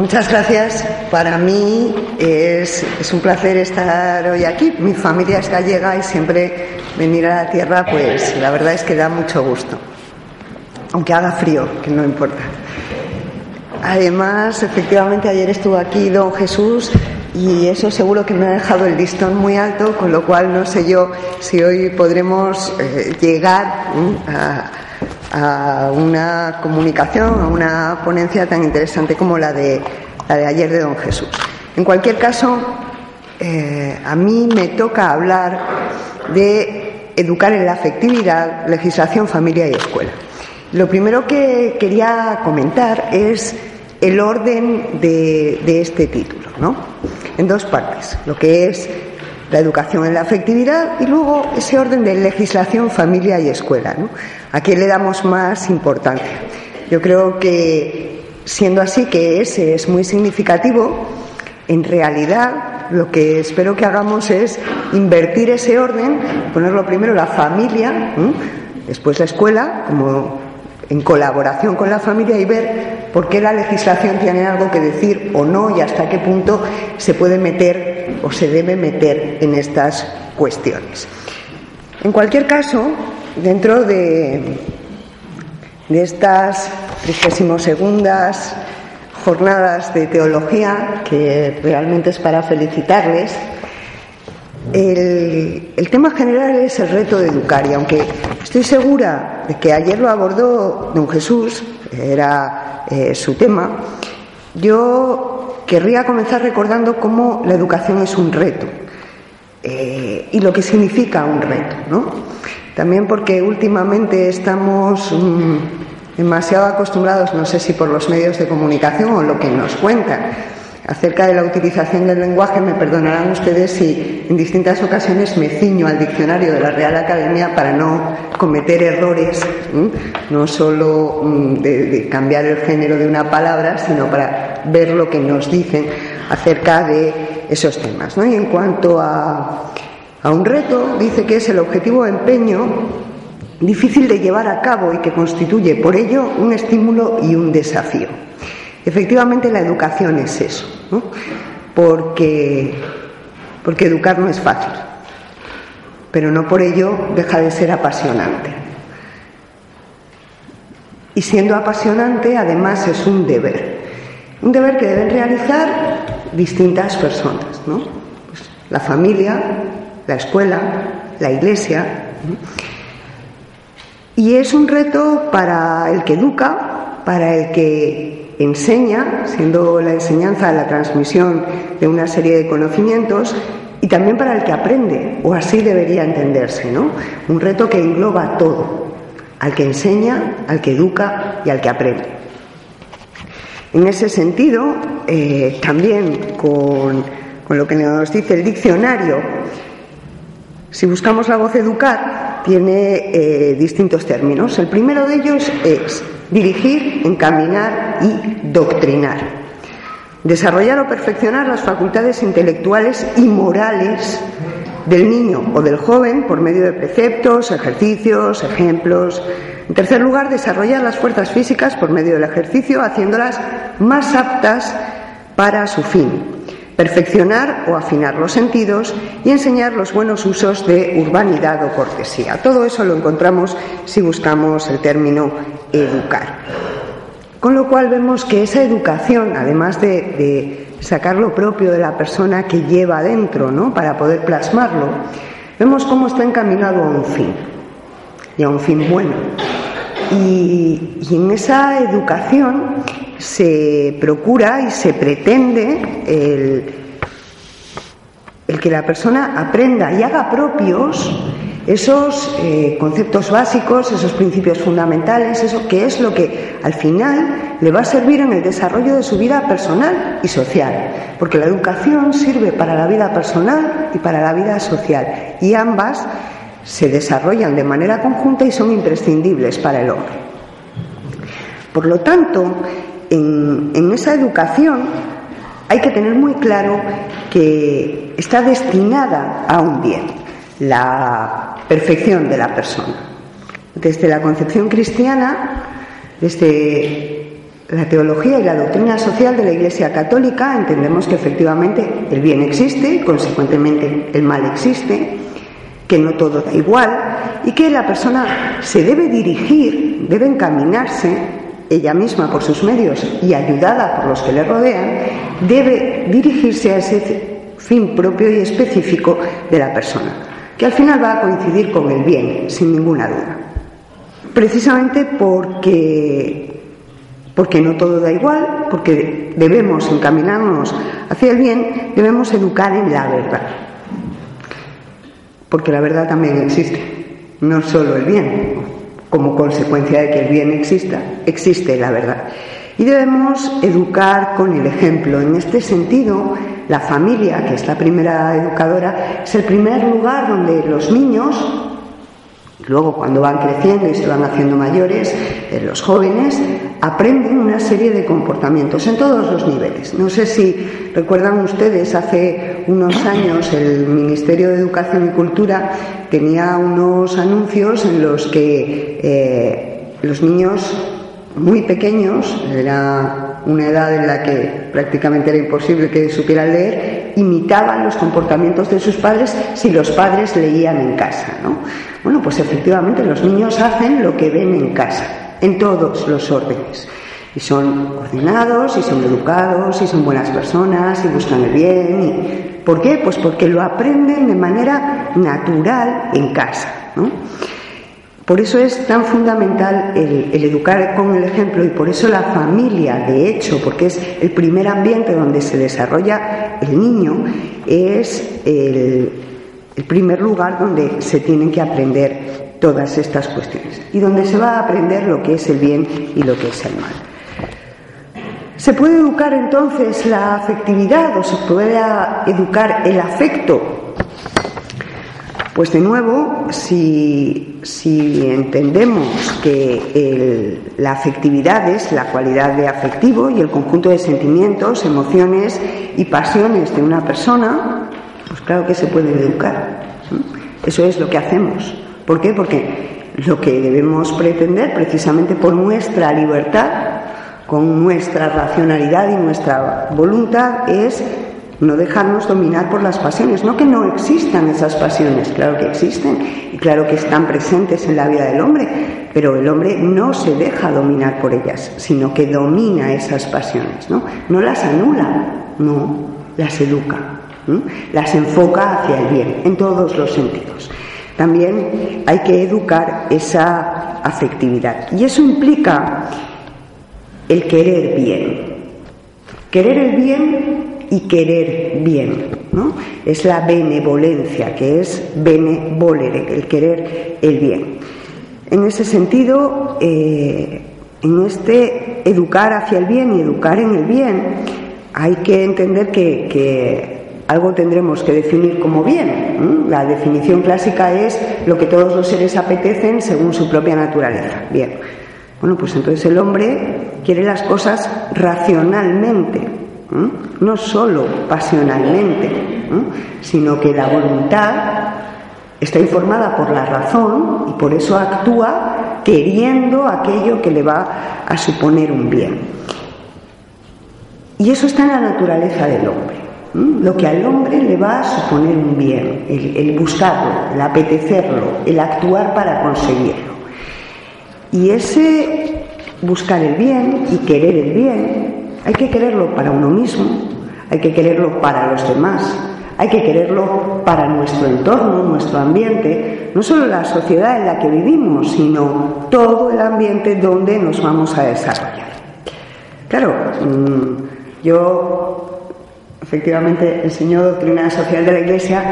Muchas gracias. Para mí es, un placer estar hoy aquí. Mi familia es gallega y siempre venir a la tierra, pues la verdad es que da mucho gusto. Aunque haga frío, que no importa. Además, efectivamente, ayer estuvo aquí don Jesús y eso seguro que me ha dejado el listón muy alto, con lo cual no sé yo si hoy podremos eh, llegar a a una comunicación, a una ponencia tan interesante como la de, la de ayer de don Jesús. En cualquier caso, eh, a mí me toca hablar de educar en la afectividad, legislación, familia y escuela. Lo primero que quería comentar es el orden de, de este título, ¿no? En dos partes, lo que es la educación en la afectividad y luego ese orden de legislación, familia y escuela. ¿no? ¿A qué le damos más importancia? Yo creo que, siendo así que ese es muy significativo, en realidad lo que espero que hagamos es invertir ese orden, ponerlo primero la familia, después la escuela, como en colaboración con la familia y ver por qué la legislación tiene algo que decir o no y hasta qué punto se puede meter o se debe meter en estas cuestiones. En cualquier caso, dentro de, de estas 32 segundas jornadas de teología, que realmente es para felicitarles, el, tema general es el reto de educar y aunque estoy segura de que ayer lo abordó don Jesús, era eh, su tema, yo querría comenzar recordando cómo la educación es un reto eh, y lo que significa un reto, ¿no? También porque últimamente estamos mm, demasiado acostumbrados, no sé si por los medios de comunicación o lo que nos cuentan, acerca de la utilización del lenguaje, me perdonarán ustedes si en distintas ocasiones me ciño al diccionario de la Real Academia para no cometer errores, no solo mm, de, cambiar el género de una palabra, sino para ver lo que nos dicen acerca de esos temas. Y en cuanto a, a un reto, dice que es el objetivo de empeño difícil de llevar a cabo y que constituye por ello un estímulo y un desafío. Efectivamente, la educación es eso, ¿no? porque, porque educar no es fácil, pero no por ello deja de ser apasionante. Y siendo apasionante, además es un deber, un deber que deben realizar distintas personas, ¿no? Pues la familia, la escuela, la iglesia. Y es un reto para el que educa, para el que enseña, siendo la enseñanza la transmisión de una serie de conocimientos, y también para el que aprende, o así debería entenderse, ¿no? Un reto que engloba todo, al que enseña, al que educa y al que aprende. En ese sentido, eh, también con, lo que nos dice el diccionario, si buscamos la voz educar, tiene eh, distintos términos. El primero de ellos es dirigir, encaminar y doctrinar. Desarrollar o perfeccionar las facultades intelectuales y morales del niño o del joven por medio de preceptos, ejercicios, ejemplos. En tercer lugar, desarrollar las fuerzas físicas por medio del ejercicio, haciéndolas más aptas para su fin perfeccionar o afinar los sentidos y enseñar los buenos usos de urbanidad o cortesía. Todo eso lo encontramos si buscamos el término educar. Con lo cual vemos que esa educación, además de, sacar lo propio de la persona que lleva dentro, ¿no? para poder plasmarlo, vemos cómo está encaminado a un fin, y a un fin bueno. y en esa educación se procura y se pretende el, que la persona aprenda y haga propios esos eh, conceptos básicos, esos principios fundamentales, eso que es lo que al final le va a servir en el desarrollo de su vida personal y social, porque la educación sirve para la vida personal y para la vida social, y ambas se desarrollan de manera conjunta y son imprescindibles para el hombre. Por lo tanto, en, esa educación hay que tener muy claro que está destinada a un bien, la perfección de la persona. Desde la concepción cristiana, desde la teología y la doctrina social de la Iglesia Católica, entendemos que efectivamente el bien existe y consecuentemente el mal existe, que no todo da igual y que la persona se debe dirigir, debe encaminarse ella misma por sus medios y ayudada por los que le rodean, debe dirigirse a ese fin propio y específico de la persona, que al final va a coincidir con el bien, sin ninguna duda. Precisamente porque, porque no todo da igual, porque debemos encaminarnos hacia el bien, debemos educar en la verdad. Porque la verdad también existe, no solo el bien, como consecuencia de que el bien exista, existe la verdad. Y debemos educar con el ejemplo. En este sentido, la familia, que es la primera educadora, es el primer lugar donde los niños Luego, cuando van creciendo y se van haciendo mayores, eh, los jóvenes aprenden una serie de comportamientos en todos los niveles. No sé si recuerdan ustedes, hace unos años el Ministerio de Educación y Cultura tenía unos anuncios en los que eh, los niños muy pequeños, era una edad en la que prácticamente era imposible que supieran leer, imitaban los comportamientos de sus padres si los padres leían en casa. ¿no? Bueno, pues efectivamente los niños hacen lo que ven en casa, en todos los órdenes. Y son ordenados, y son educados, y son buenas personas, y buscan el bien. Y... ¿Por qué? Pues porque lo aprenden de manera natural en casa. Por eso es tan fundamental el, educar con el ejemplo y por eso la familia, de hecho, porque es el primer ambiente donde se desarrolla el niño, es el primer lugar donde se tienen que aprender todas estas cuestiones y donde se va a aprender lo que es el bien y lo que es el mal. ¿Se puede educar entonces la afectividad o se puede educar el afecto? Pues de nuevo, si, entendemos que la afectividad es la cualidad de afectivo y el conjunto de sentimientos, emociones y pasiones de una persona, pues claro que se puede educar. Eso es lo que hacemos. ¿Por qué? Porque lo que debemos pretender, precisamente por nuestra libertad, con nuestra racionalidad y nuestra voluntad, es no dejarnos dominar por las pasiones. No que no existan esas pasiones, claro que existen y claro que están presentes en la vida del hombre, pero el hombre no se deja dominar por ellas, sino que domina esas pasiones, ¿no? No las anula, no, las educa las enfoca hacia el bien, en todos los sentidos. También hay que educar esa afectividad y eso implica el querer bien. Querer el bien y querer bien, ¿no? Es la benevolencia, que es benevolere, el querer el bien. En ese sentido, eh, en este educar hacia el bien y educar en el bien, hay que entender que algo tendremos que definir como bien. La definición clásica es lo que todos los seres apetecen según su propia naturaleza. Bien. Bueno, pues entonces el hombre quiere las cosas racionalmente, no solo pasionalmente, sino que la voluntad está informada por la razón y por eso actúa queriendo aquello que le va a suponer un bien. Y eso está en la naturaleza del hombre lo que al hombre le va a suponer un bien, el, buscarlo, el apetecerlo, el actuar para conseguirlo. Y ese buscar el bien y querer el bien, hay que quererlo para uno mismo, hay que quererlo para los demás, hay que quererlo para nuestro entorno, nuestro ambiente, no solo la sociedad en la que vivimos, sino todo el ambiente donde nos vamos a desarrollar. Claro, mm, yo efectivamente enseñó doctrina social de la Iglesia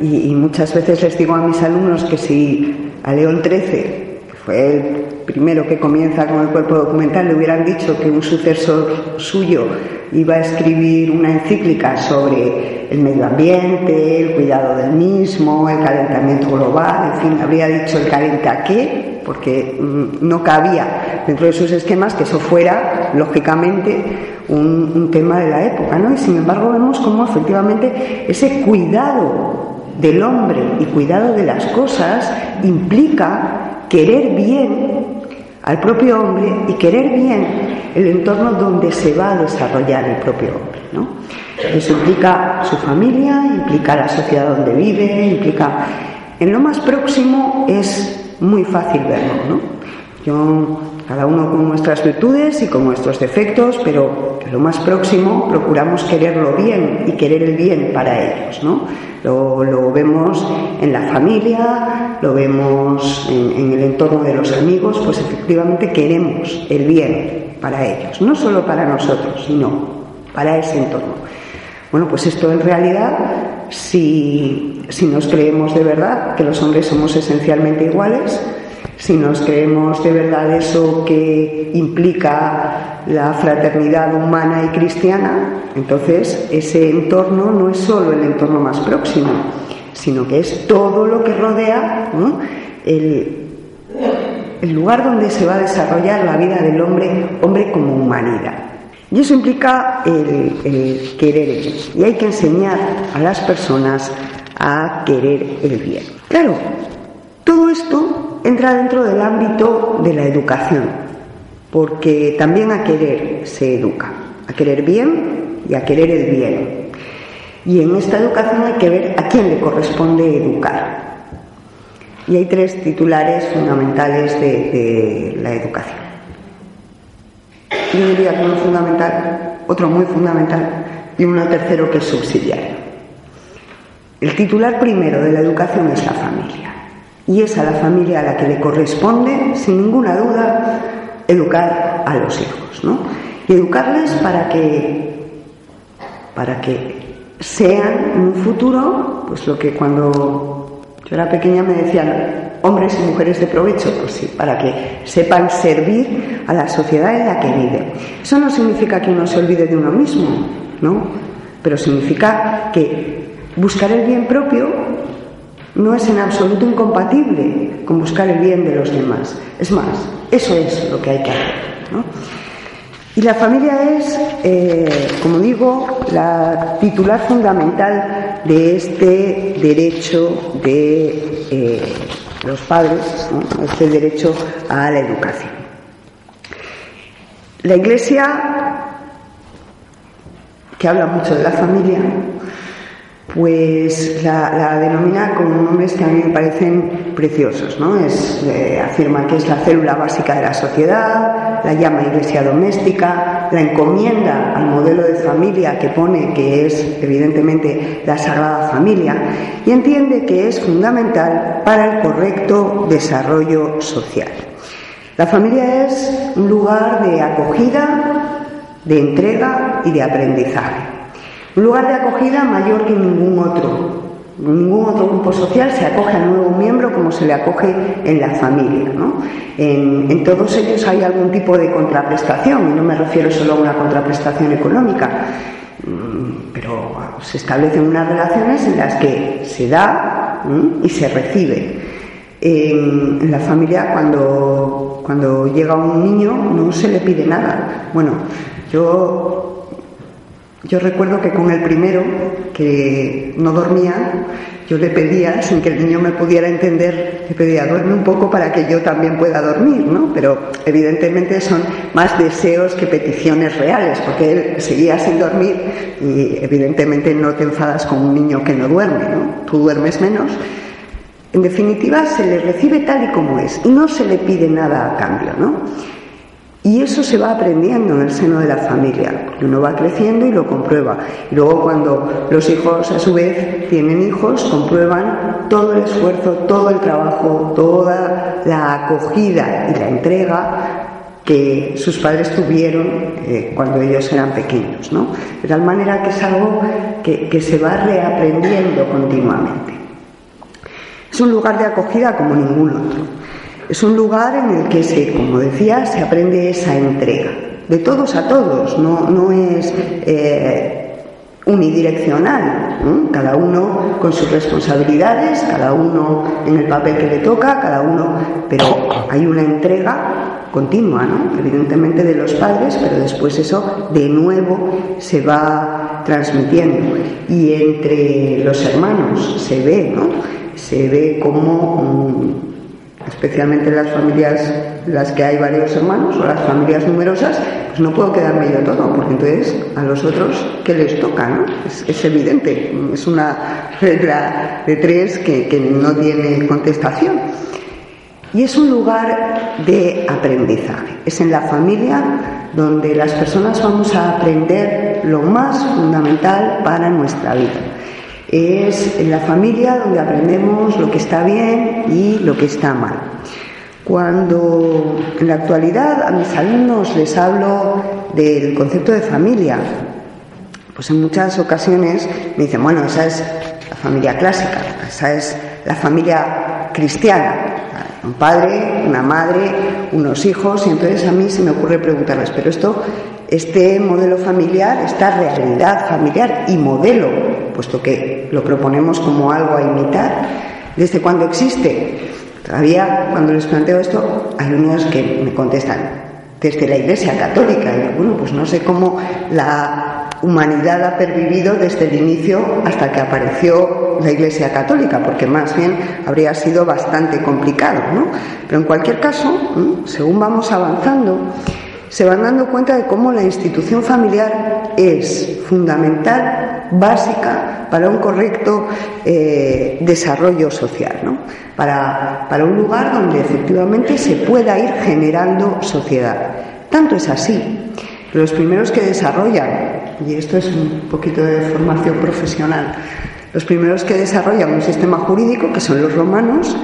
y, muchas veces les digo a mis alumnos que si a León XIII, fue el primero que comienza con el cuerpo documental, le hubieran dicho que un sucesor suyo iba a escribir una encíclica sobre el medio ambiente, el cuidado del mismo, el calentamiento global, en fin, habría dicho el calenta qué, porque mm, no cabía dentro de sus esquemas que eso fuera, lógicamente, un, un tema de la época, ¿no? Y sin embargo vemos cómo efectivamente ese cuidado del hombre y cuidado de las cosas implica querer bien al propio hombre y querer bien el entorno donde se va a desarrollar el propio hombre. ¿no? Eso implica su familia, implica la sociedad donde vive, implica... En lo más próximo es muy fácil verlo. ¿no? Yo cada uno con nuestras virtudes y con nuestros defectos, pero lo más próximo procuramos quererlo bien y querer el bien para ellos, ¿no? Lo, vemos en la familia, lo vemos en, en, el entorno de los amigos, pues efectivamente queremos el bien para ellos, no solo para nosotros, sino para ese entorno. Bueno, pues esto en realidad, si, si nos creemos de verdad que los hombres somos esencialmente iguales, si nos creemos de verdad eso que implica la fraternidad humana y cristiana, entonces ese entorno no es solo el entorno más próximo, sino que es todo lo que rodea el, lugar donde se va a desarrollar la vida del hombre, hombre como humanidad. Y eso implica el, el querer el. Y hay que enseñar a las personas a querer el bien. Claro, todo esto entra dentro del ámbito de la educación, porque también a querer se educa, a querer bien y a querer el bien. Y en esta educación hay que ver a quién le corresponde educar. Y hay tres titulares fundamentales de, la educación. Yo diría que uno fundamental, otro muy fundamental y uno tercero que es subsidiario. El titular primero de la educación es la familia. Y es a la familia a la que le corresponde, sin ninguna duda, educar a los hijos, ¿no? Y educarles para que, para que sean en un futuro, pues lo que cuando yo era pequeña me decían hombres y mujeres de provecho, pues sí, para que sepan servir a la sociedad en la que viven. Eso no significa que uno se olvide de uno mismo, ¿no? Pero significa que buscar el bien propio no es en absoluto incompatible con buscar el bien de los demás. Es más, eso es lo que hay que hacer. Y la familia es, eh, como digo, la titular fundamental de este derecho de eh, los padres, este derecho a la educación. La Iglesia, que habla mucho de la familia, pues la, denomina con nombres que a mí me parecen preciosos, ¿no? Es, eh, afirma que es la célula básica de la sociedad, la llama iglesia doméstica, la encomienda al modelo de familia que pone que es evidentemente la Sagrada Familia y entiende que es fundamental para el correcto desarrollo social. La familia es un lugar de acogida, de entrega y de aprendizaje. Un lugar de acogida mayor que ningún otro. Ningún otro grupo social se acoge a nuevo miembro como se le acoge en la familia. En, todos ellos hay algún tipo de contraprestación, y no me refiero solo a una contraprestación económica, mm, pero se establecen unas relaciones en las que se da y se recibe. En, la familia, cuando, cuando llega un niño, no se le pide nada. Bueno, yo yo recuerdo que con el primero, que no dormía, yo le pedía, sin que el niño me pudiera entender, le pedía, duerme un poco para que yo también pueda dormir, ¿no? Pero evidentemente son más deseos que peticiones reales, porque él seguía sin dormir y evidentemente no te enfadas con un niño que no duerme, ¿no? Tú duermes menos. En definitiva, se le recibe tal y como es y no se le pide nada a cambio, ¿no? Y eso se va aprendiendo en el seno de la familia, uno va creciendo y lo comprueba. Y luego cuando los hijos a su vez tienen hijos, comprueban todo el esfuerzo, todo el trabajo, toda la acogida y la entrega que sus padres tuvieron eh, cuando ellos eran pequeños, ¿no? De tal manera que es algo que se va reaprendiendo continuamente. Es un lugar de acogida como ningún otro. Es un lugar en el que se, como decía, se aprende esa entrega, de todos a todos, no, no es eh, unidireccional, cada uno con sus responsabilidades, cada uno en el papel que le toca, cada uno, pero hay una entrega continua, evidentemente de los padres, pero después eso de nuevo se va transmitiendo. Y entre los hermanos se ve, ¿no? se ve como, mm, especialmente en las familias las que hay varios hermanos o las familias numerosas, pues no puedo quedarme yo todo, porque entonces a los otros, ¿qué les toca? ¿no? Es, evidente, es una regla de tres que, que no tiene contestación. Y es un lugar de aprendizaje. Es en la familia donde las personas vamos a aprender lo más fundamental para nuestra vida. Es en la familia donde aprendemos lo que está bien y lo que está mal. Cuando en la actualidad a mis alumnos les hablo del concepto de familia, pues en muchas ocasiones me dicen, bueno, esa es la familia clásica, esa es la familia cristiana, un padre, una madre, unos hijos, y entonces a mí se me ocurre preguntarles, pero esto, este modelo familiar, esta realidad familiar y modelo, puesto que lo proponemos como algo a imitar, ¿desde cuándo existe? Todavía cuando les planteo esto, hay unos que me contestan desde la Iglesia Católica. Y bueno, pues no sé cómo la humanidad ha pervivido desde el inicio hasta que apareció la Iglesia Católica, porque más bien habría sido bastante complicado, ¿no? Pero en cualquier caso, según vamos avanzando, se van dando cuenta de cómo la institución familiar es fundamental, básica, para un correcto eh, desarrollo social, ¿no? para, para un lugar donde efectivamente se pueda ir generando sociedad. Tanto es así los primeros que desarrollan, y esto es un poquito de formación profesional, los primeros que desarrollan un sistema jurídico, que son los romanos,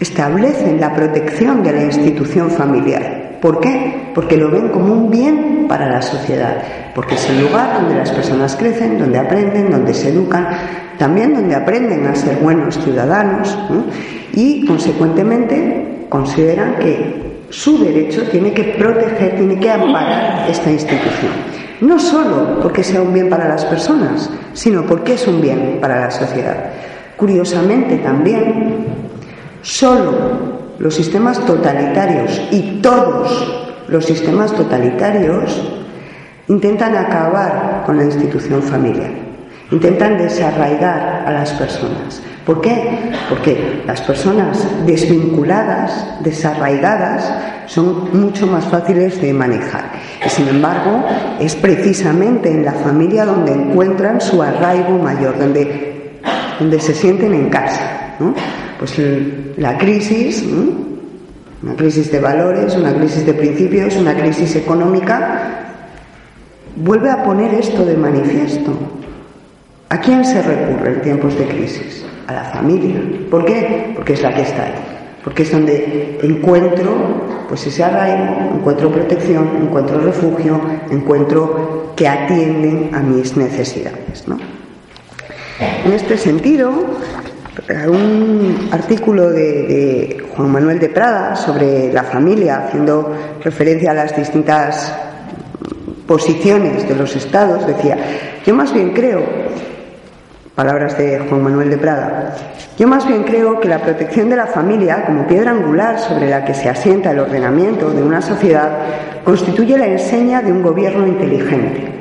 establecen la protección de la institución familiar. ¿Por qué? Porque lo ven como un bien para la sociedad, porque es el lugar donde las personas crecen, donde aprenden, donde se educan, también donde aprenden a ser buenos ciudadanos y, consecuentemente, consideran que su derecho tiene que proteger, tiene que amparar esta institución. No solo porque sea un bien para las personas, sino porque es un bien para la sociedad. Curiosamente también, solo los sistemas totalitarios y todos los sistemas totalitarios intentan acabar con la institución familiar, intentan desarraigar a las personas. ¿Por qué? Porque las personas desvinculadas, desarraigadas, son mucho más fáciles de manejar. Y sin embargo, es precisamente en la familia donde encuentran su arraigo mayor, donde, donde se sienten en casa. Pues la crisis, una crisis de valores, una crisis de principios, una crisis económica, vuelve a poner esto de manifiesto. ¿A quién se recurre en tiempos de crisis? A la familia. ¿Por qué? Porque es la que está ahí. Porque es donde encuentro pues ese arraigo, encuentro protección, encuentro refugio, encuentro que atienden a mis necesidades. En este sentido, un artículo de, Juan Manuel de Prada sobre la familia, haciendo referencia a las distintas posiciones de los estados, decía, yo más bien creo, palabras de Juan Manuel de Prada, yo más bien creo que la protección de la familia como piedra angular sobre la que se asienta el ordenamiento de una sociedad constituye la enseña de un gobierno inteligente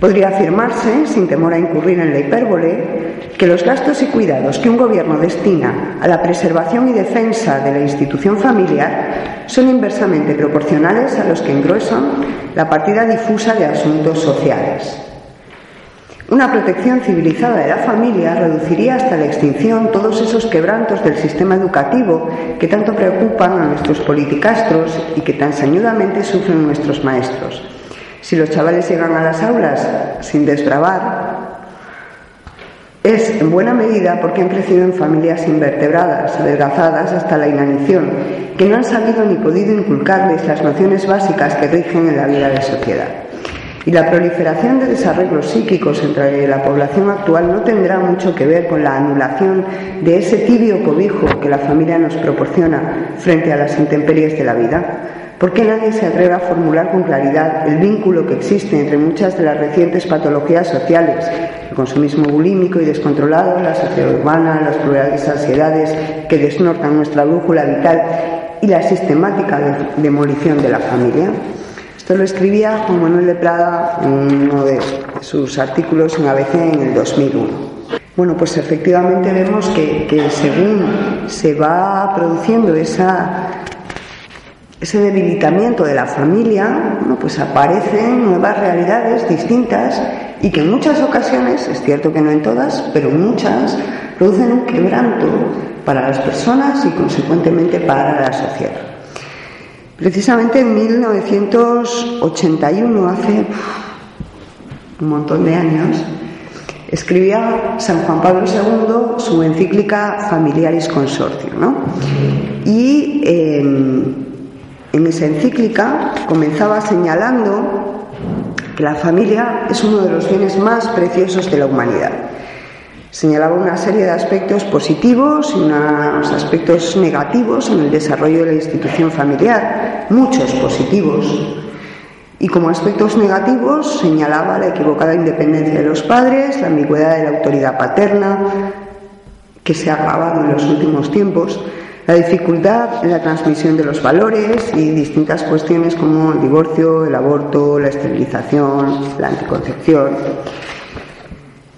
Podría afirmarse, sin temor a incurrir en la hipérbole, que los gastos y cuidados que un gobierno destina a la preservación y defensa de la institución familiar son inversamente proporcionales a los que engruesan la partida difusa de asuntos sociales. Una protección civilizada de la familia reduciría hasta la extinción todos esos quebrantos del sistema educativo que tanto preocupan a nuestros politicastros y que tan sañudamente sufren nuestros maestros si los chavales llegan a las aulas sin desbravar, es en buena medida porque han crecido en familias invertebradas, adelgazadas hasta la inanición, que no han sabido ni podido inculcarles las nociones básicas que rigen en la vida de sociedad. Y la proliferación de desarreglos psíquicos entre la población actual no tendrá mucho que ver con la anulación de ese tibio cobijo que la familia nos proporciona frente a las intemperies de la vida. ¿Por qué nadie se atreve a formular con claridad el vínculo que existe entre muchas de las recientes patologías sociales, el consumismo bulímico y descontrolado, la sociedad urbana, las plurales ansiedades que desnortan nuestra brújula vital y la sistemática demolición de la familia? Lo escribía Juan Manuel de Prada en uno de sus artículos en ABC en el 2001. Bueno, pues efectivamente vemos que, según se va produciendo esa, ese debilitamiento de la familia, pues aparecen nuevas realidades distintas y que en muchas ocasiones, es cierto que no en todas, pero muchas, producen un quebranto para las personas y consecuentemente para la sociedad. Precisamente en 1981, hace un montón de años, escribía San Juan Pablo II su encíclica Familiaris Consortio. Y en, en esa encíclica comenzaba señalando que la familia es uno de los bienes más preciosos de la humanidad Señalaba una serie de aspectos positivos y unos aspectos negativos en el desarrollo de la institución familiar, muchos positivos. Y como aspectos negativos señalaba la equivocada independencia de los padres, la ambigüedad de la autoridad paterna, que se ha agravado en los últimos tiempos, la dificultad en la transmisión de los valores y distintas cuestiones como el divorcio, el aborto, la esterilización, la anticoncepción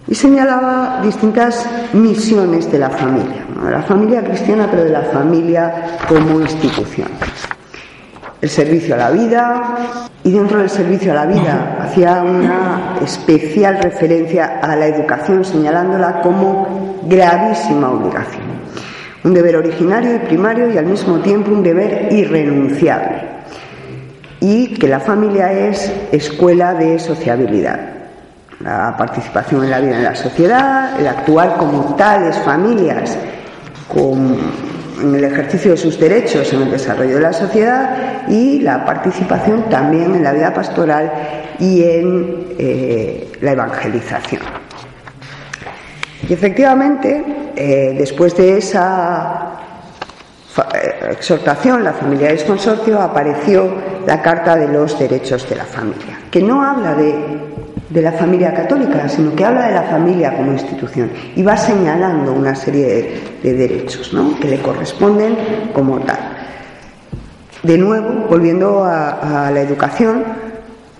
y señalaba distintas misiones de la familia, de la familia cristiana, pero de la familia como institución. El servicio a la vida y dentro del servicio a la vida hacía una especial referencia a la educación, señalándola como gravísima obligación. Un deber originario y primario y al mismo tiempo un deber irrenunciable. Y que la familia es escuela de sociabilidad la participación en la vida en la sociedad, el actuar como tales familias en el ejercicio de sus derechos en el desarrollo de la sociedad y la participación también en la vida pastoral y en eh, la evangelización. Y efectivamente, eh, después de esa eh, exhortación, la familia es consorcio, apareció la Carta de los Derechos de la Familia, que no habla de de la familia católica, sino que habla de la familia como institución y va señalando una serie de, derechos ¿no? que le corresponden como tal. De nuevo, volviendo a, a la educación,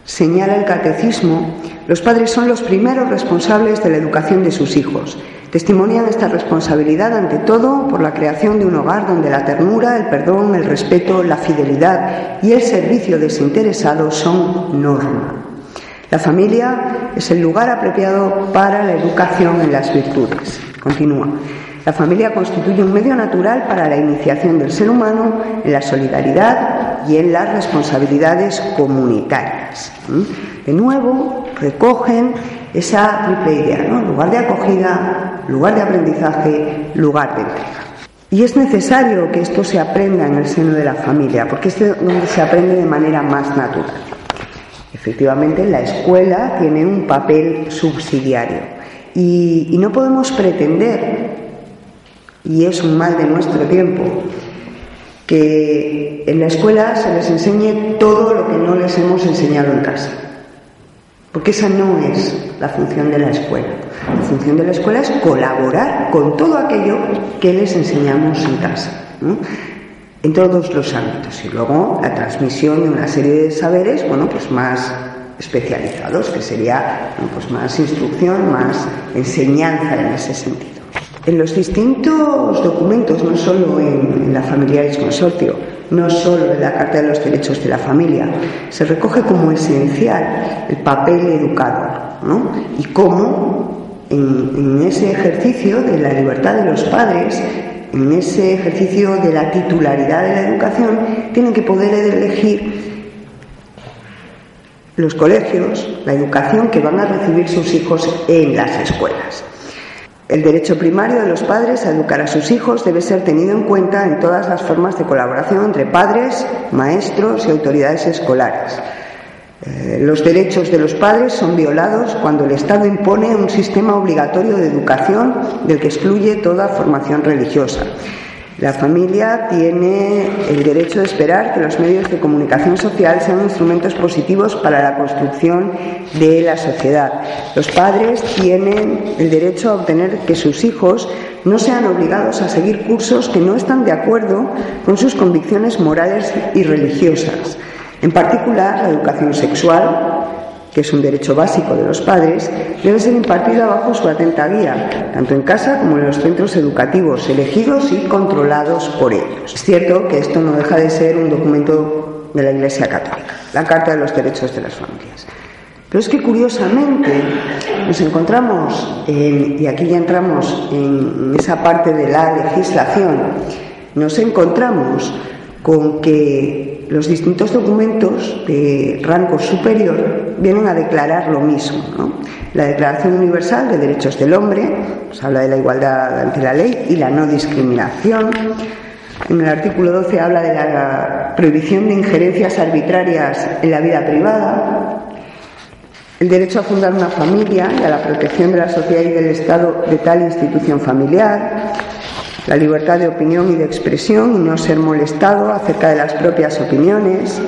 señala el catecismo, los padres son los primeros responsables de la educación de sus hijos. Testimonian esta responsabilidad ante todo por la creación de un hogar donde la ternura, el perdón, el respeto, la fidelidad y el servicio desinteresado son norma. La familia es el lugar apropiado para la educación en las virtudes. Continúa. La familia constituye un medio natural para la iniciación del ser humano en la solidaridad y en las responsabilidades comunitarias. De nuevo, recogen esa triple idea, lugar de acogida, lugar de aprendizaje, lugar de entrega. Y es necesario que esto se aprenda en el seno de la familia, porque es donde se aprende de manera más natural. Efectivamente, la escuela tiene un papel subsidiario y, no podemos pretender, y es un mal de nuestro tiempo, que en la escuela se les enseñe todo lo que no les hemos enseñado en casa. Porque esa no es la función de la escuela. La función de la escuela es colaborar con todo aquello que les enseñamos en casa en todos los ámbitos y luego la transmisión de una serie de saberes, bueno, pues más especializados, que sería pues más instrucción, más enseñanza en ese sentido. En los distintos documentos, no solo en, la Familiares Consortio, no solo en la Carta de los Derechos de la Familia, se recoge como esencial el papel educador, ¿no? Y cómo en ese ejercicio de la libertad de los padres en ese ejercicio de la titularidad de la educación, tienen que poder elegir los colegios, la educación que van a recibir sus hijos en las escuelas. El derecho primario de los padres a educar a sus hijos debe ser tenido en cuenta en todas las formas de colaboración entre padres, maestros y autoridades escolares. Eh, los derechos de los padres son violados cuando el Estado impone un sistema obligatorio de educación del que excluye toda formación religiosa. La familia tiene el derecho de esperar que los medios de comunicación social sean instrumentos positivos para la construcción de la sociedad. Los padres tienen el derecho a obtener que sus hijos no sean obligados a seguir cursos que no están de acuerdo con sus convicciones morales y religiosas. En particular, la educación sexual, que es un derecho básico de los padres, debe ser impartida bajo su atenta guía, tanto en casa como en los centros educativos, elegidos y controlados por ellos. Es cierto que esto no deja de ser un documento de la Iglesia Católica, la Carta de los Derechos de las Familias. Pero es que curiosamente nos encontramos, y aquí ya entramos en esa parte de la legislación, nos encontramos con que los distintos documentos de rango superior vienen a declarar lo mismo. La Declaración Universal de Derechos del Hombre pues, habla de la igualdad ante la ley y la no discriminación. En el artículo 12 habla de la prohibición de injerencias arbitrarias en la vida privada, el derecho a fundar una familia y a la protección de la sociedad y del Estado de tal institución familiar, la libertad de opinión y de expresión y no ser molestado acerca de las propias opiniones.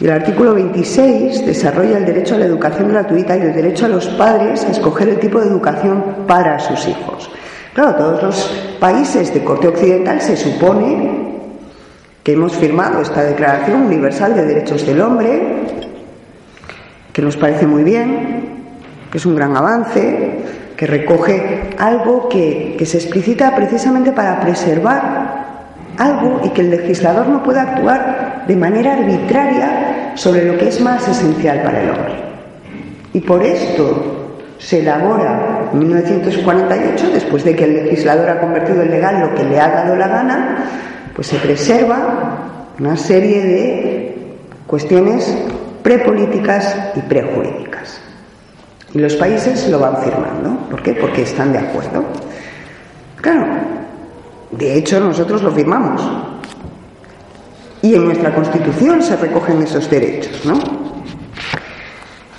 Y el artículo 26 desarrolla el derecho a la educación gratuita y el derecho a los padres a escoger el tipo de educación para sus hijos. Claro, todos los países de corte occidental se supone que hemos firmado esta Declaración Universal de Derechos del Hombre, que nos parece muy bien, que es un gran avance, que recoge algo que, se explicita precisamente para preservar algo y que el legislador no pueda actuar de manera arbitraria sobre lo que es más esencial para el hombre. Y por esto se elabora en 1948, después de que el legislador ha convertido en legal lo que le ha dado la gana, pues se preserva una serie de cuestiones prepolíticas y prejurídicas. Y los países lo van firmando. ¿Por qué? Porque están de acuerdo. Claro, de hecho nosotros lo firmamos. Y en nuestra Constitución se recogen esos derechos, ¿no?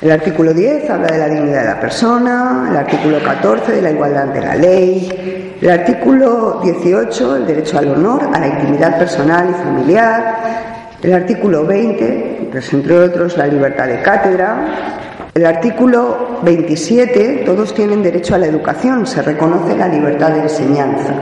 El artículo 10 habla de la dignidad de la persona, el artículo 14 de la igualdad de la ley, el artículo 18 el derecho al honor, a la intimidad personal y familiar, el artículo 20, pues entre otros la libertad de cátedra, el artículo 27, todos tienen derecho a la educación, se reconoce la libertad de enseñanza.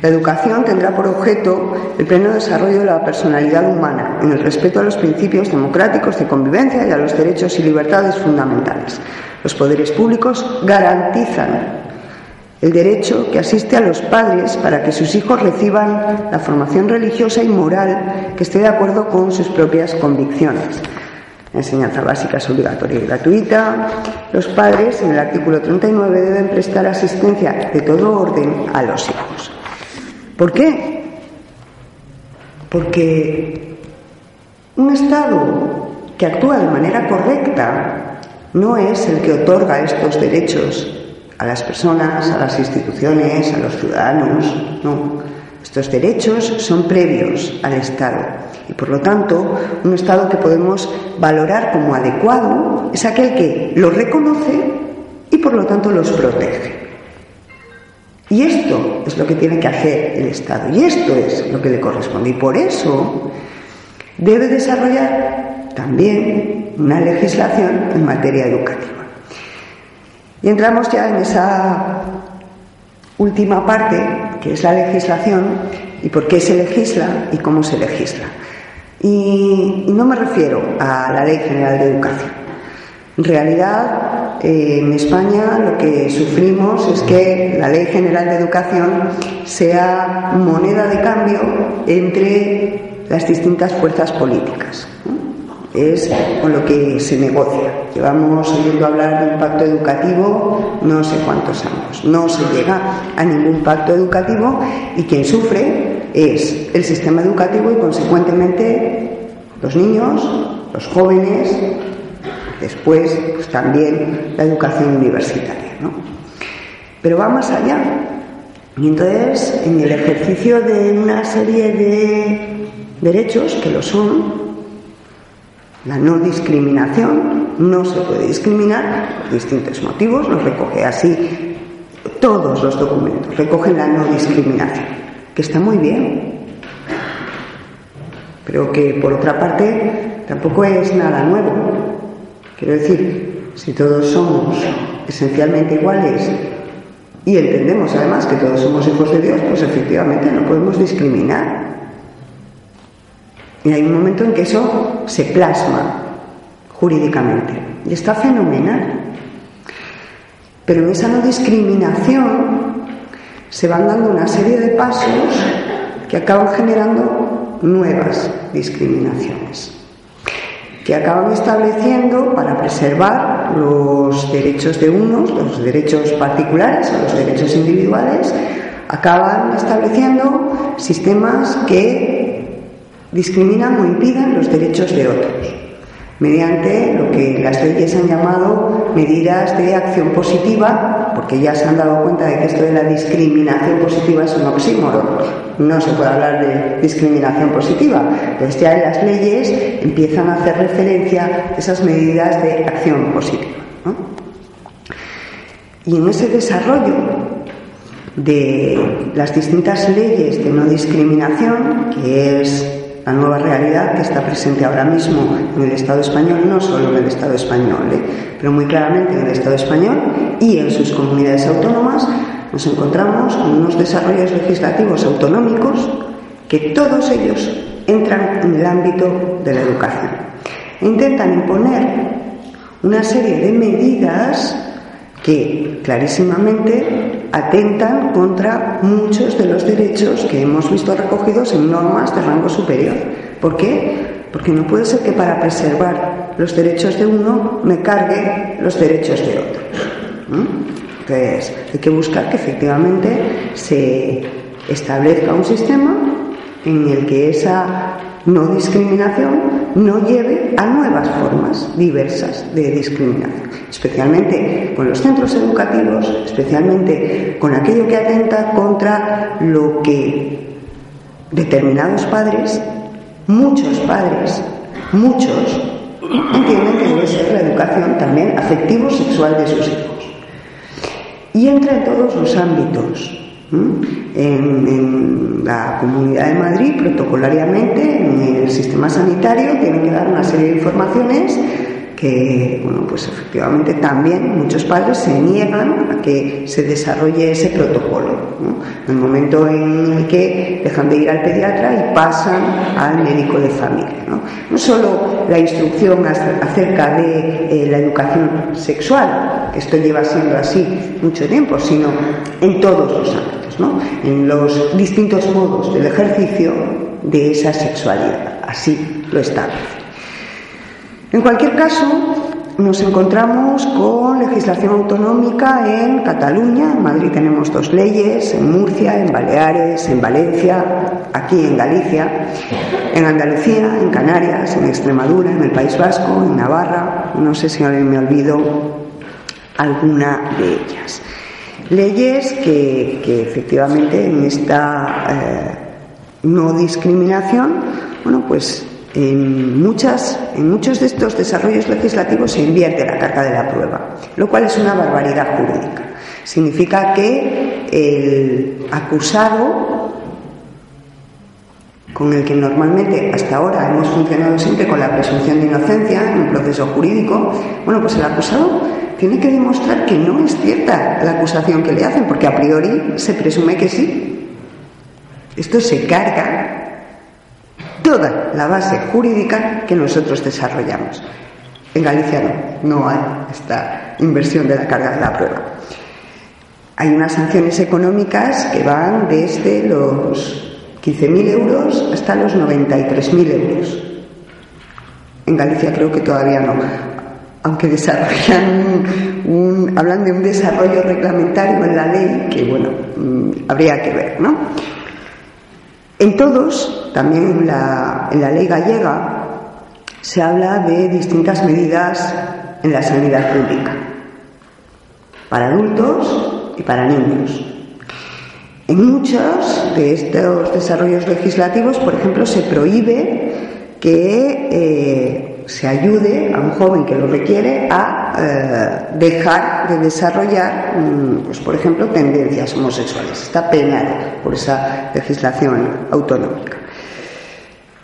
La educación tendrá por objeto el pleno desarrollo de la personalidad humana, en el respeto a los principios democráticos de convivencia y a los derechos y libertades fundamentales. Los poderes públicos garantizan el derecho que asiste a los padres para que sus hijos reciban la formación religiosa y moral que esté de acuerdo con sus propias convicciones enseñanza básica es obligatoria y gratuita. Los padres, en el artículo 39, deben prestar asistencia de todo orden a los hijos. ¿Por qué? Porque un Estado que actúa de manera correcta no es el que otorga estos derechos a las personas, a las instituciones, a los ciudadanos, no. Estos derechos son previos al Estado y por lo tanto un Estado que podemos valorar como adecuado es aquel que los reconoce y por lo tanto los protege. Y esto es lo que tiene que hacer el Estado y esto es lo que le corresponde y por eso debe desarrollar también una legislación en materia educativa. Y entramos ya en esa última parte, que es la legislación, y por qué se legisla y cómo se legisla. Y, no me refiero a la Ley General de Educación. En realidad, eh, en España lo que sufrimos es que la Ley General de Educación sea moneda de cambio entre las distintas fuerzas políticas es con lo que se negocia. Llevamos oyendo hablar de un pacto educativo no sé cuántos años. No se llega a ningún pacto educativo y quien sufre es el sistema educativo y consecuentemente los niños, los jóvenes, después pues, también la educación universitaria. pero va más allá. Y entonces, en el ejercicio de una serie de derechos, que lo son, la no discriminación, no se puede discriminar por distintos motivos, nos recoge así todos los documentos, recogen la no discriminación, que está muy bien, pero que por otra parte tampoco es nada nuevo. Quiero decir, si todos somos esencialmente iguales y entendemos además que todos somos hijos de Dios, pues efectivamente no podemos discriminar. Y hay un momento en que eso se plasma jurídicamente y está fenomenal. Pero esa no discriminación se van dando una serie de pasos que acaban generando nuevas discriminaciones que acaban estableciendo para preservar los derechos de unos, los derechos particulares los derechos individuales, acaban estableciendo sistemas que discriminan o impiden los derechos de otros mediante lo que las leyes han llamado medidas de acción positiva, porque ya se han dado cuenta de que esto de la discriminación positiva es un oxímoron. No se puede hablar de discriminación positiva. Entonces ya en las leyes empiezan a hacer referencia a esas medidas de acción positiva. Y en ese desarrollo de las distintas leyes de no discriminación, que es la nueva realidad que está presente ahora mismo en el Estado español, no solo en el Estado español, ¿eh? pero muy claramente en el Estado español y en sus comunidades autónomas, nos encontramos con unos desarrollos legislativos autonómicos que todos ellos entran en el ámbito de la educación. E intentan imponer una serie de medidas que clarísimamente atentan contra muchos de los derechos que hemos visto recogidos en normas de rango superior. ¿Por qué? Porque no puede ser que para preservar los derechos de uno me cargue los derechos de otros. Entonces, hay que buscar que efectivamente se establezca un sistema en el que esa no discriminación no lleve a nuevas formas diversas de discriminación, especialmente con los centros educativos, especialmente con aquello que atenta contra lo que determinados padres, muchos padres, muchos, entienden que debe ser la educación también afectivo-sexual de sus hijos. Y entra en todos los ámbitos, en, la Comunidad de Madrid, protocolariamente, en el sistema sanitario, tienen que dar una serie de informaciones que, bueno, pues efectivamente también muchos padres se niegan a que se desarrolle ese protocolo. En el momento en el que dejan de ir al pediatra y pasan al médico de familia. No, no solo la instrucción acerca de eh, la educación sexual, que esto lleva siendo así mucho tiempo, sino en todos los ámbitos, ¿no? en los distintos modos del ejercicio de esa sexualidad. Así lo establece. En cualquier caso, nos encontramos con legislación autonómica en Cataluña, en Madrid tenemos dos leyes, en Murcia, en Baleares, en Valencia, aquí en Galicia, en Andalucía, en Canarias, en Extremadura, en el País Vasco, en Navarra, no sé si me olvido alguna de ellas. Leyes que, efectivamente en esta eh, no discriminación, bueno, pues en, muchos de estos desarrollos legislativos se invierte la carga de la prueba, lo cual es una barbaridad jurídica. Significa que el acusado, con el que normalmente hasta ahora hemos funcionado siempre con la presunción de inocencia en un proceso jurídico, bueno, pues el acusado tiene que demostrar que no es cierta la acusación que le hacen, porque a priori se presume que sí. Esto se carga toda la base jurídica que nosotros desarrollamos. En Galicia no, no hay esta inversión de la carga de la prueba. Hay unas sanciones económicas que van desde los 15.000 euros hasta los 93.000 euros. En Galicia creo que todavía no, aunque desarrollan un, hablan de un desarrollo reglamentario en la ley que, bueno, mm, habría que ver, ¿no? En todos, también en la, ley gallega, se habla de distintas medidas en la sanidad pública. Para adultos, y para niños. En muchos de estos desarrollos legislativos, por ejemplo, se prohíbe que eh, se ayude a un joven que lo requiere a eh, dejar de desarrollar, mm, pues, por ejemplo, tendencias homosexuales. Está penado por esa legislación autonómica.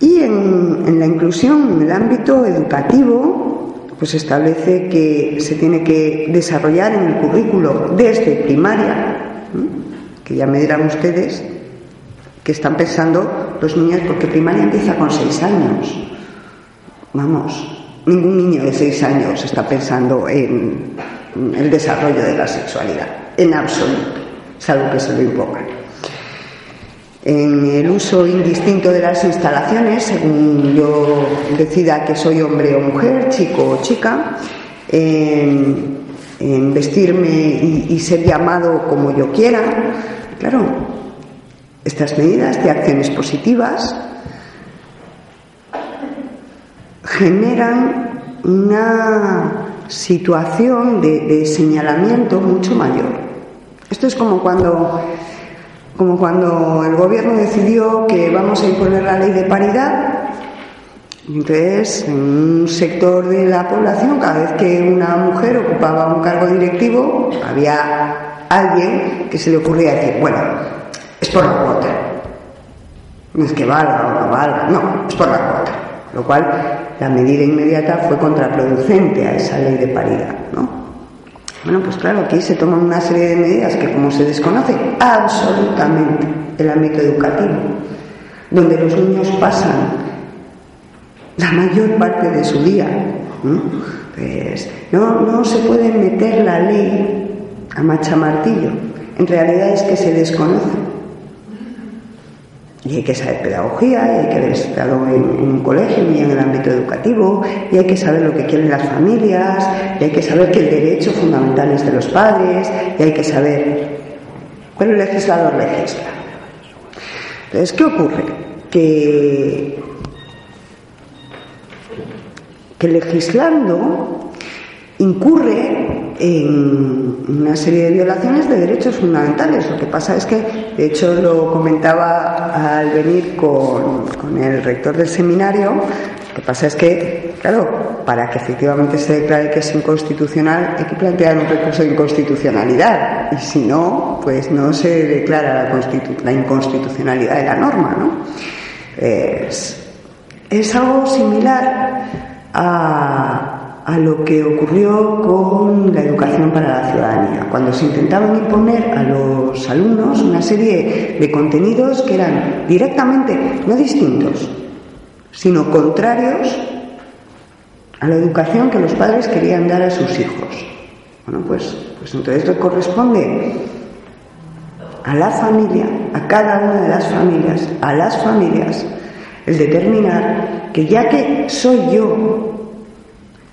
Y en, la inclusión en el ámbito educativo, pues establece que se tiene que desarrollar en el currículo desde primaria, que ya me dirán ustedes que están pensando los niños, porque primaria empieza con seis años. Vamos, ningún niño de seis años está pensando en el desarrollo de la sexualidad, en absoluto, salvo que se lo impongan. En el uso indistinto de las instalaciones, según yo decida que soy hombre o mujer, chico o chica, en, vestirme y ser llamado como yo quiera, Claro, estas medidas de acciones positivas generan una situación de, señalamiento mucho mayor. Esto es como cuando, como cuando el gobierno decidió que vamos a imponer la ley de paridad. Entonces, en un sector de la población, cada vez que una mujer ocupaba un cargo directivo, había alguien que se le ocurría decir, bueno, es por la cuota. No es que valga o no valga, no, es por la cuota. Lo cual, la medida inmediata fue contraproducente a esa ley de paridad, ¿no? Bueno, pues claro, aquí se toman una serie de medidas que, como se desconoce absolutamente el ámbito educativo, donde los niños pasan la mayor parte de su día, ¿no? Pues no, se puede meter la ley a macha martillo. En realidad es que se desconoce. Y hay que saber pedagogía, y hay que haber estado en, un colegio y en el ámbito educativo, y hay que saber lo que quieren las familias, y hay que saber que el derecho fundamental es de los padres, y hay que saber. Pero el legislador legisla. Entonces, ¿qué ocurre? Que, que legislando incurre en una serie de violaciones de derechos fundamentales. Lo que pasa es que, de hecho, lo comentaba al venir con, el rector del seminario, lo que pasa es que, claro, para que efectivamente se declare que es inconstitucional, hay que plantear un recurso de inconstitucionalidad. Y si no, pues no se declara la, la inconstitucionalidad de la norma, ¿no? Es, es algo similar a a lo que ocurrió con la educación para la ciudadanía, cuando se intentaban imponer a los alumnos una serie de contenidos que eran directamente, no distintos, sino contrarios a la educación que los padres querían dar a sus hijos. Bueno, pues, pues entonces le corresponde a la familia, a cada una de las familias, a las familias, el determinar que ya que soy yo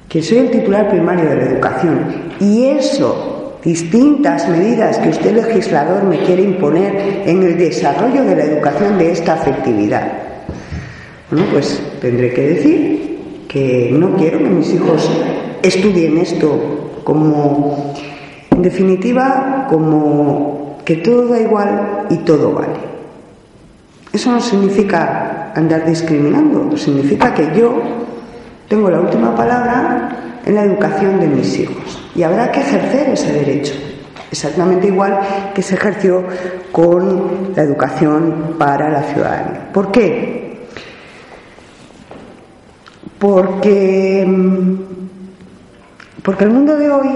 que soy el titular primario de la educación y eso, distintas medidas que usted legislador me quiere imponer en el desarrollo de la educación de esta afectividad. Bueno, pues tendré que decir que no quiero que mis hijos estudien esto como, en definitiva, como que todo da igual y todo vale. Eso no significa andar discriminando, significa que yo tengo la última palabra en la educación de mis hijos y habrá que ejercer ese derecho, exactamente igual que se ejerció con la educación para la ciudadanía. ¿Por qué? Porque, porque el mundo de hoy,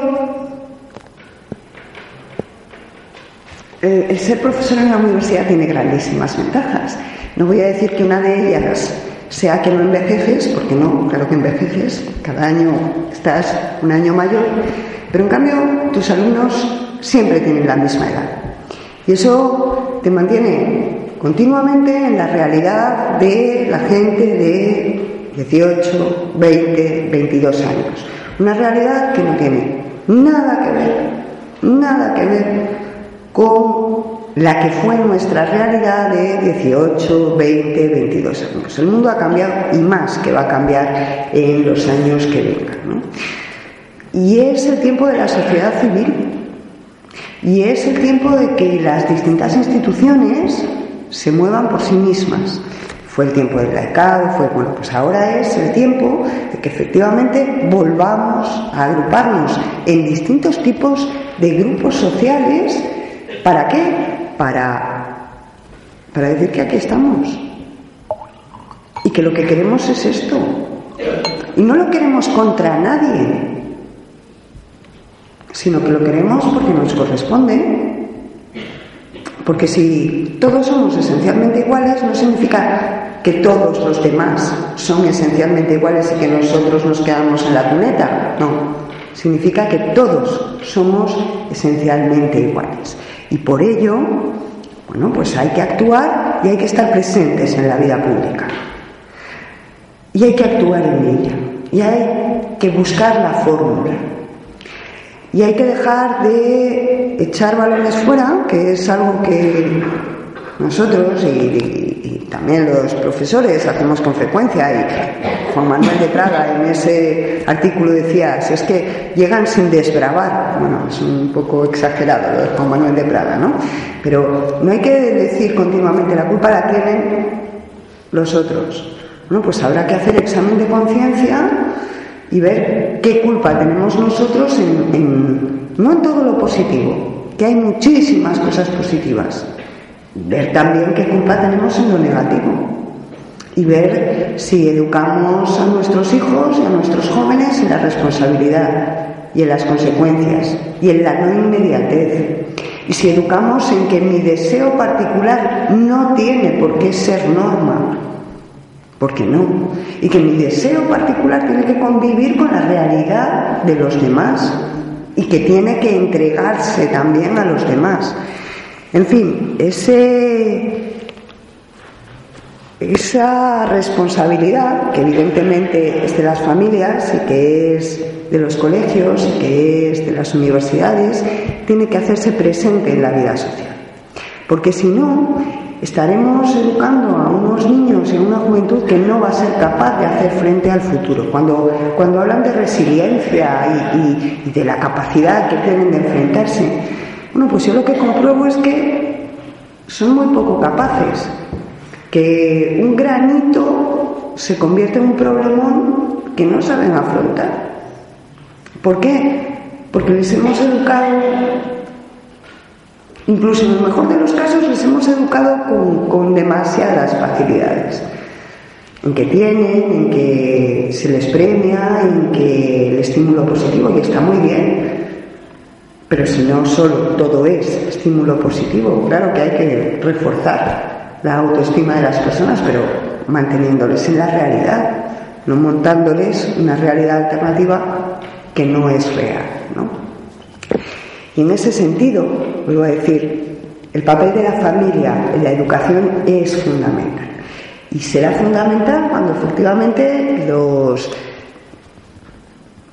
el ser profesor en la universidad tiene grandísimas ventajas. No voy a decir que una de ellas sea que no envejeces, porque no, claro que envejeces, cada año estás un año mayor, pero en cambio tus alumnos siempre tienen la misma edad. Y eso te mantiene continuamente en la realidad de la gente de 18, 20, 22 años. Una realidad que no tiene nada que ver, nada que ver con la que fue nuestra realidad de 18, 20, 22 años. El mundo ha cambiado y más que va a cambiar en los años que vengan. Y es el tiempo de la sociedad civil. Y es el tiempo de que las distintas instituciones se muevan por sí mismas. Fue el tiempo del laicado, fue, bueno, pues ahora es el tiempo de que efectivamente volvamos a agruparnos en distintos tipos de grupos sociales. ¿Para qué? Para, para decir que aquí estamos. Y que lo que queremos es esto. Y no lo queremos contra nadie, sino que lo queremos porque nos corresponde. Porque si todos somos esencialmente iguales, no significa que todos los demás son esencialmente iguales y que nosotros nos quedamos en la cuneta. No, significa que todos somos esencialmente iguales. Y por ello, bueno, pues hay que actuar y hay que estar presentes en la vida pública. Y hay que actuar en ella. Y hay que buscar la fórmula. Y hay que dejar de echar balones fuera, que es algo que nosotros y, también los profesores hacemos con frecuencia. Y Juan Manuel de Prada en ese artículo decía, si es que llegan sin desbravar. Bueno, es un poco exagerado lo de Juan Manuel de Prada, ¿no? Pero no hay que decir continuamente la culpa la tienen los otros. Bueno, pues habrá que hacer examen de conciencia y ver qué culpa tenemos nosotros en, no en todo lo positivo, que hay muchísimas cosas positivas, ver también qué culpa tenemos en lo negativo y ver si educamos a nuestros hijos y a nuestros jóvenes en la responsabilidad y en las consecuencias y en la no inmediatez. Y si educamos en que mi deseo particular no tiene por qué ser norma, porque no. Y que mi deseo particular tiene que convivir con la realidad de los demás y que tiene que entregarse también a los demás. En fin, esa responsabilidad, que evidentemente es de las familias y que es de los colegios y que es de las universidades, tiene que hacerse presente en la vida social. Porque si no, estaremos educando a unos niños y a una juventud que no va a ser capaz de hacer frente al futuro. Cuando, cuando hablan de resiliencia y, de la capacidad que tienen de enfrentarse, bueno, pues yo lo que compruebo es que son muy poco capaces, que un granito se convierte en un problemón que no saben afrontar. ¿Por qué? Porque les hemos educado Incluso en el mejor de los casos les hemos educado con, demasiadas facilidades. En que tienen, en que se les premia, en que el estímulo positivo, y está muy bien, pero si no solo todo es estímulo positivo, claro que hay que reforzar la autoestima de las personas, pero manteniéndoles en la realidad, no montándoles una realidad alternativa que no es real. ¿no? Y en ese sentido, vuelvo a decir, el papel de la familia en la educación es fundamental. Y será fundamental cuando efectivamente los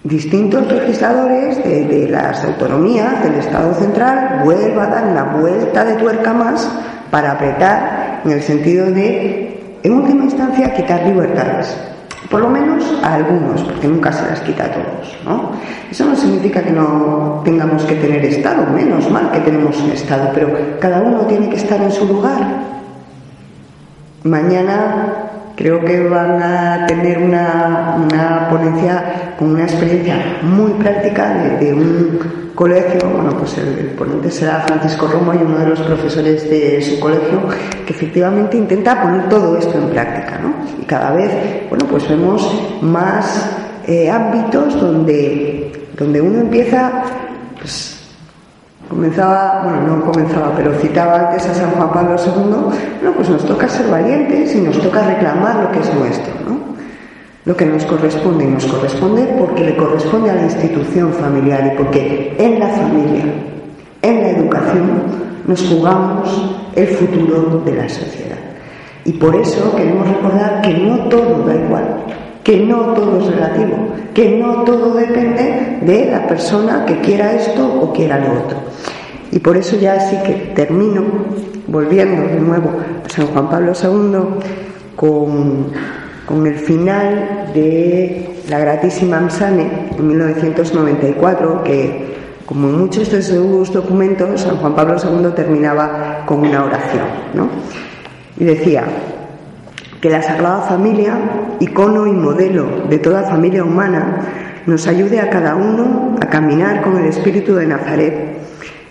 distintos legisladores de, las autonomías del Estado central vuelvan a dar una vuelta de tuerca más para apretar en el sentido de, en última instancia, quitar libertades por lo menos a algunos, porque nunca se las quita a todos. ¿no? Eso no significa que no tengamos que tener Estado, menos mal que tenemos un Estado, pero cada uno tiene que estar en su lugar. Mañana creo que van a tener una, ponencia con una experiencia muy práctica de un colegio, bueno, pues el, ponente será Francisco Romo y uno de los profesores de su colegio, que efectivamente intenta poner todo esto en práctica, ¿no? Y cada vez, bueno, pues vemos más eh, ámbitos donde, donde uno empieza, pues, comenzaba, bueno, no comenzaba, pero citaba antes a San Juan Pablo II, bueno, pues nos toca ser valientes y nos toca reclamar lo que es nuestro, ¿no? lo que nos corresponde y nos corresponde porque le corresponde a la institución familiar y porque en la familia, en la educación, nos jugamos el futuro de la sociedad. Y por eso queremos recordar que no todo da igual, que no todo es relativo, que no todo depende de la persona que quiera esto o quiera lo otro. Y por eso ya sí que termino volviendo de nuevo a San Juan Pablo II con con el final de la gratísima Amsane en 1994, que como en muchos de sus documentos, San Juan Pablo II terminaba con una oración, ¿no? Y decía que la Sagrada Familia, icono y modelo de toda familia humana, nos ayude a cada uno a caminar con el espíritu de Nazaret,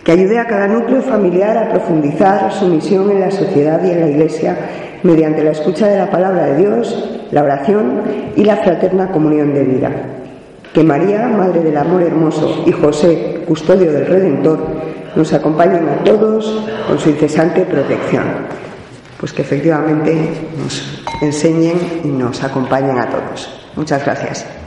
que ayude a cada núcleo familiar a profundizar su misión en la sociedad y en la Iglesia mediante la escucha de la palabra de Dios, la oración y la fraterna comunión de vida. Que María, Madre del Amor Hermoso, y José, custodio del Redentor, nos acompañen a todos con su incesante protección. Pues que efectivamente nos enseñen y nos acompañen a todos. Muchas gracias.